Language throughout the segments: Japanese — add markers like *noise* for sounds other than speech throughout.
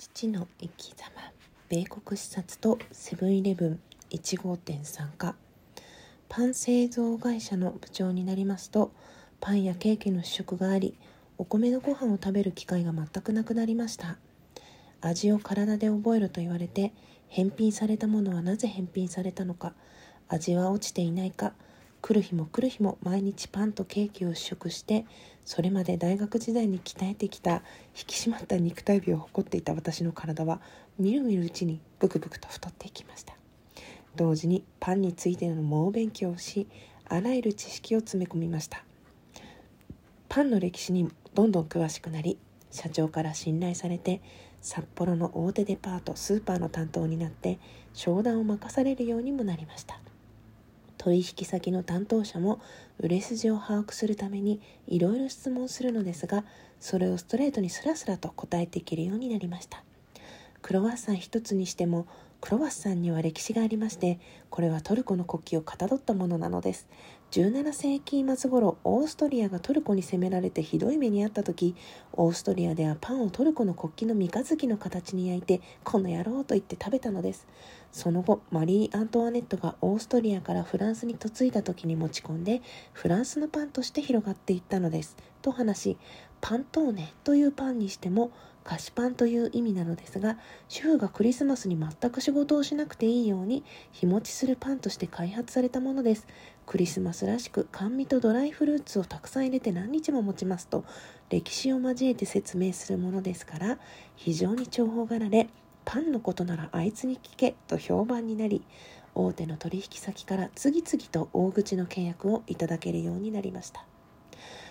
父の生き様米国視察とセブンイレブン1号店参加。パン製造会社の部長になりますとパンやケーキの試食がありお米のご飯を食べる機会が全くなくなりました。味を体で覚えると言われて返品されたものはなぜ返品されたのか味は落ちていないか来る日も来る日も毎日パンとケーキを試食してそれまで大学時代に鍛えてきた引き締まった肉体美を誇っていた私の体はみるみるうちにブクブクと太っていきました。同時にパンについての猛勉強をしあらゆる知識を詰め込みました。パンの歴史にどんどん詳しくなり社長から信頼されて札幌の大手デパートスーパーの担当になって商談を任されるようにもなりました。取引先の担当者も売れ筋を把握するためにいろいろ質問するのですがそれをストレートにスラスラと答えていけるようになりました。クロワッサン一つにしてもクロワッサンには歴史がありましてこれはトルコの国旗をかたどったものなのです。17世紀末頃オーストリアがトルコに攻められてひどい目に遭った時オーストリアではパンをトルコの国旗の三日月の形に焼いてこの野郎と言って食べたのです。その後マリー・アントワネットがオーストリアからフランスに嫁いだ時に持ち込んでフランスのパンとして広がっていったのですと話しパントーネというパンにしても菓子パンという意味なのですが主婦がクリスマスに全く仕事をしなくていいように日持ちするパンとして開発されたものですクリスマスらしく甘味とドライフルーツをたくさん入れて何日も持ちますと歴史を交えて説明するものですから非常に重宝がられパンのことならあいつに聞けと評判になり大手の取引先から次々と大口の契約をいただけるようになりました。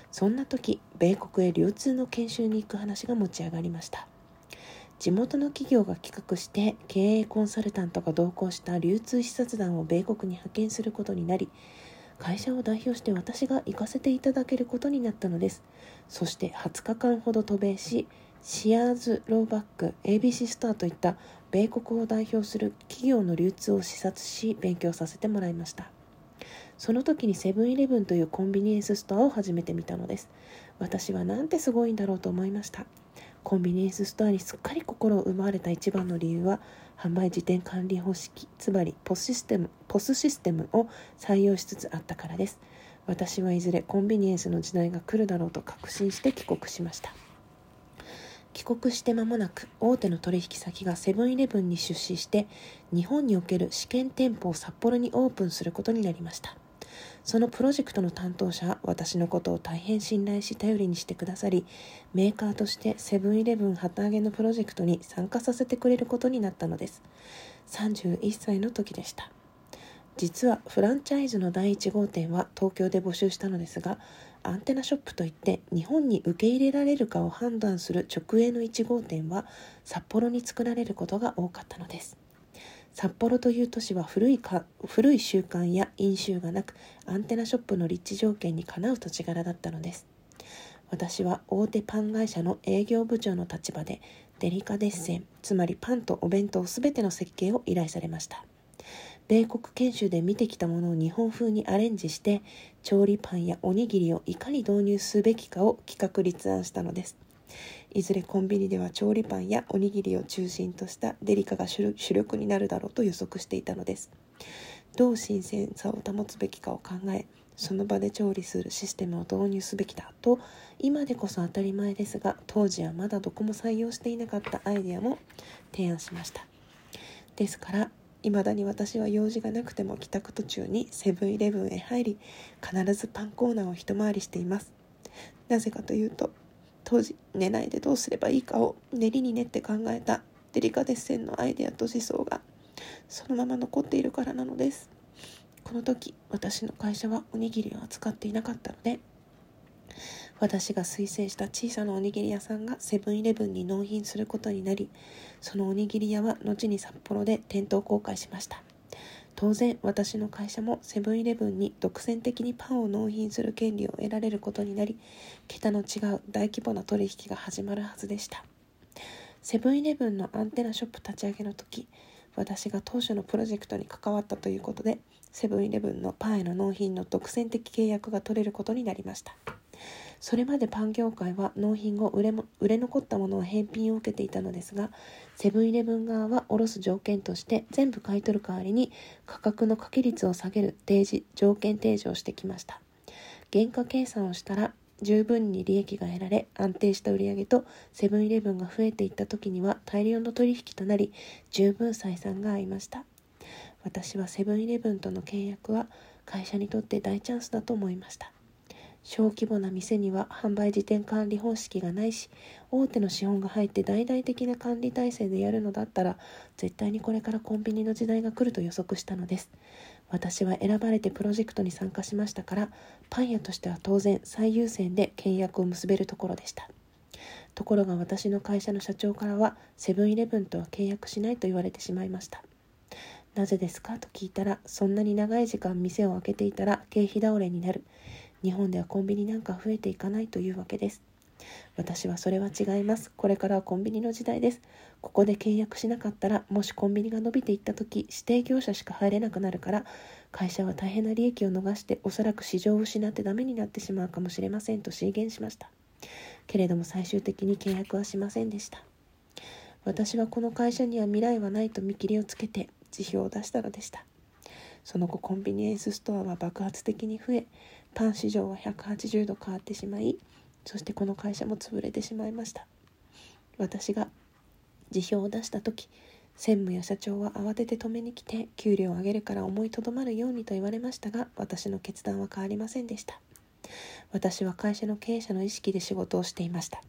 そんな時米国へ流通の研修に行く話が持ち上がりました。地元の企業が企画して経営コンサルタントが同行した流通視察団を米国に派遣することになり会社を代表して私が行かせていただけることになったのです。そして20日間ほど渡米しシアーズ・ローバック ABC スターといった米国を代表する企業の流通を視察し勉強させてもらいました。その時にセブンイレブンというコンビニエンスストアを始めてみたのです。私はなんてすごいんだろうと思いました。コンビニエンスストアにすっかり心を奪われた一番の理由は販売時点管理方式つまりポスシステムポスシステムを採用しつつあったからです。私はいずれコンビニエンスの時代が来るだろうと確信して帰国しました。帰国して間もなく大手の取引先がセブンイレブンに出資して日本における試験店舗を札幌にオープンすることになりました。そのプロジェクトの担当者は私のことを大変信頼し頼りにしてくださりメーカーとしてセブンイレブン旗揚げのプロジェクトに参加させてくれることになったのです。31歳の時でした。実はフランチャイズの第1号店は東京で募集したのですがアンテナショップといって日本に受け入れられるかを判断する直営の1号店は札幌に作られることが多かったのです。札幌という都市は古いか古い習慣や飲酒がなくアンテナショップの立地条件にかなう土地柄だったのです。私は大手パン会社の営業部長の立場でデリカデッセンつまりパンとお弁当すべての設計を依頼されました。米国研修で見てきたものを日本風にアレンジして調理パンやおにぎりをいかに導入すべきかを企画立案したのです。いずれコンビニでは調理パンやおにぎりを中心としたデリカが主力になるだろうと予測していたのです。どう新鮮さを保つべきかを考えその場で調理するシステムを導入すべきだと今でこそ当たり前ですが当時はまだどこも採用していなかったアイデアも提案しました。ですから未だに私は用事がなくても帰宅途中にセブンイレブンへ入り必ずパンコーナーを一回りしています。なぜかというと当時寝ないでどうすればいいかを練りに練って考えたデリカデッセンのアイデアと思想がそのまま残っているからなのです。この時私の会社はおにぎりを扱っていなかったので私が推薦した小さなおにぎり屋さんがセブンイレブンに納品することになりそのおにぎり屋は後に札幌で店頭公開しました。当然私の会社もセブンイレブンに独占的にパンを納品する権利を得られることになり桁の違う大規模な取引が始まるはずでした。セブンイレブンのアンテナショップ立ち上げの時私が当初のプロジェクトに関わったということでセブンイレブンのパンへの納品の独占的契約が取れることになりました。それまでパン業界は納品後売れも売れ残ったものは返品を受けていたのですがセブンイレブン側は卸す条件として全部買い取る代わりに価格の掛け率を下げる提示条件提示をしてきました。原価計算をしたら十分に利益が得られ安定した売上とセブンイレブンが増えていった時には大量の取引となり十分採算が合いました。私はセブンイレブンとの契約は会社にとって大チャンスだと思いました。小規模な店には販売時点管理方式がないし大手の資本が入って大々的な管理体制でやるのだったら絶対にこれからコンビニの時代が来ると予測したのです。私は選ばれてプロジェクトに参加しましたからパン屋としては当然最優先で契約を結べるところでした。ところが私の会社の社長からはセブンイレブンとは契約しないと言われてしまいました。なぜですか？と聞いたらそんなに長い時間店を開けていたら経費倒れになる。日本ではコンビニなんか増えていかないというわけです私はそれは違います。これからはコンビニの時代です。ここで契約しなかったらもしコンビニが伸びていった時指定業者しか入れなくなるから会社は大変な利益を逃しておそらく市場を失ってダメになってしまうかもしれませんと進言しました。けれども最終的に契約はしませんでした私はこの会社には未来はないと見切りをつけて辞表を出したのでした。その後コンビニエンスストアは爆発的に増えパン市場は180度変わってしまいそしてこの会社も潰れてしまいました。私が辞表を出した時専務や社長は慌てて止めに来て給料を上げるから思いとどまるようにと言われましたが私の決断は変わりませんでした。私は会社の経営者の意識で仕事をしていました。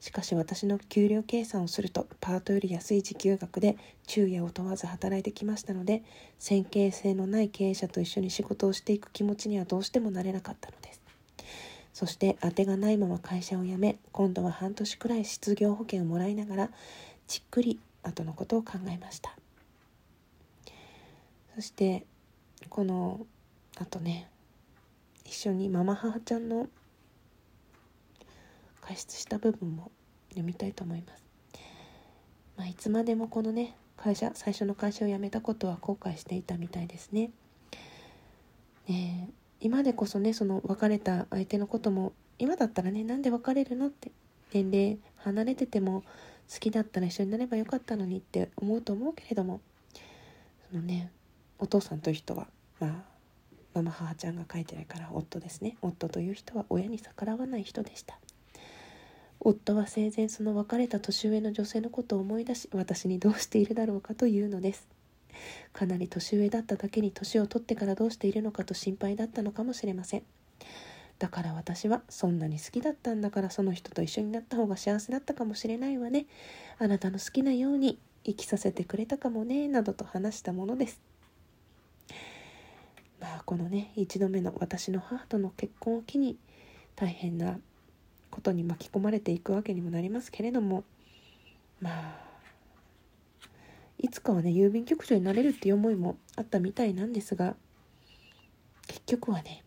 しかし私の給料計算をするとパートより安い時給額で昼夜を問わず働いてきましたので先見性のない経営者と一緒に仕事をしていく気持ちにはどうしてもなれなかったのです。そして当てがないまま会社を辞め今度は半年くらい失業保険をもらいながらじっくり後のことを考えました。そしてこのあとね一緒にママ母ちゃんの加筆した部分も読みたいと思います。まあ、いつまでもこのね会社最初の会社を辞めたことは後悔していたみたいですね。ね今でこそねその別れた相手のことも今だったらねなんで別れるのって年齢離れてても好きだったら一緒になればよかったのにって思うと思うけれどもそのねお父さんという人はまあママ母ちゃんが書いてるから夫ですね夫という人は親に逆らわない人でした夫は生前その別れた年上の女性のことを思い出し私にどうしているだろうかというのです。かなり年上だっただけに年を取ってからどうしているのかと心配だったのかもしれません。だから私はそんなに好きだったんだからその人と一緒になった方が幸せだったかもしれないわね。あなたの好きなように生きさせてくれたかもねなどと話したものです。まあこのね一度目の私の母との結婚を機に大変なことに巻き込まれていくわけにもなりますけれどもまあいつかはね郵便局長になれるっていう思いもあったみたいなんですが結局はね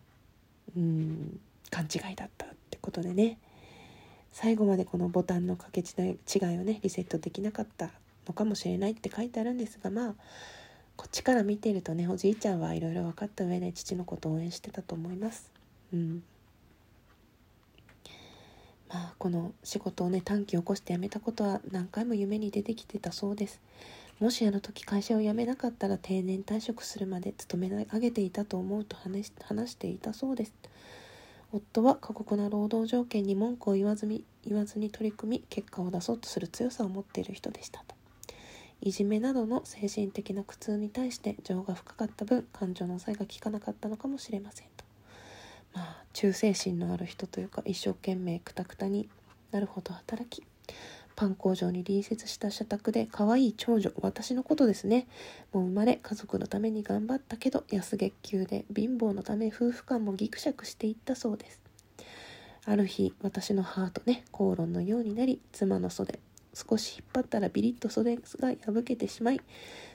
うん勘違いだったってことでね最後までこのボタンの掛け違いをねリセットできなかったのかもしれないって書いてあるんですがまあこっちから見てるとねおじいちゃんはいろいろ分かった上で父のことを応援してたと思います。うんまあ、この仕事をね短期起こして辞めたことは何回も夢に出てきてたそうです。もしあの時会社を辞めなかったら定年退職するまで勤め上げていたと思うと話していたそうです。夫は過酷な労働条件に文句を言わずに言わずに取り組み結果を出そうとする強さを持っている人でした。といじめなどの精神的な苦痛に対して情が深かった分感情の抑えが効かなかったのかもしれません。まあ忠誠心のある人というか一生懸命くたくたになるほど働きパン工場に隣接した社宅で可愛い長女私のことですね。もう生まれ家族のために頑張ったけど安月給で貧乏のため夫婦間もギクシャクしていったそうです。ある日私の母とね口論のようになり妻の袖少し引っ張ったらビリッと袖が破けてしまい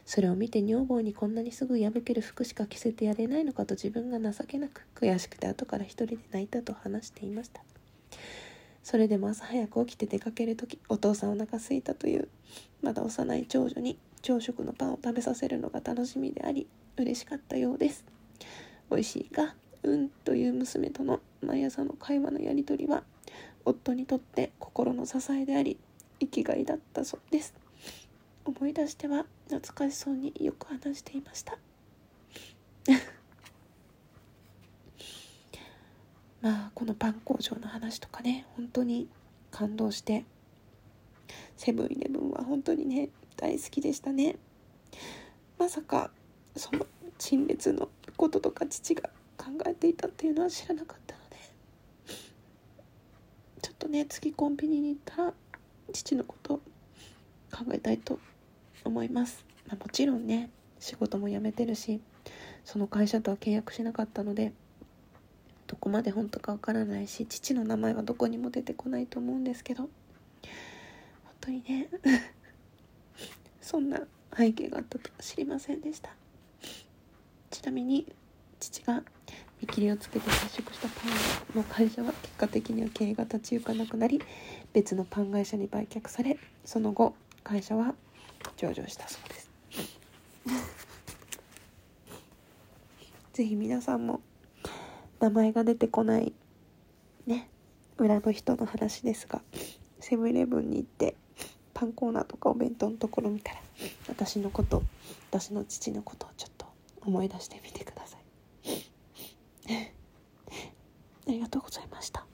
それを見て女房にこんなにすぐ破ける服しか着せてやれないのかと自分が情けなく悔しくて後から一人で泣いたと話していました。それでも朝早く起きて出かける時お父さんお腹すいたというまだ幼い長女に朝食のパンを食べさせるのが楽しみであり嬉しかったようです。美味しいかうんという娘との毎朝の会話のやり取りは夫にとって心の支えであり生きがいだったそうです。思い出しては懐かしそうによく話していました。*laughs* まあこのパン工場の話とかね本当に感動してセブンイレブンは本当にね大好きでしたね。まさかその陳列のこととか父が考えていたっていうのは知らなかったのでちょっとね次コンビニに行ったら父のこと考えたいと思います、まあ、もちろんね仕事も辞めてるしその会社とは契約しなかったのでどこまで本当かわからないし父の名前はどこにも出てこないと思うんですけど本当にね *laughs* そんな背景があったとは知りませんでした。ちなみに父が見切りをつけて接触したパンの会社は結果的には経営が立ち行かなくなり別のパン会社に売却されその後会社は上場したそうです。*laughs* ぜひ皆さんも名前が出てこないね裏の人の話ですがセブンイレブンに行ってパンコーナーとかお弁当のところ見たら私のこと私の父のことをちょっと思い出してみてください。ありがとうございました。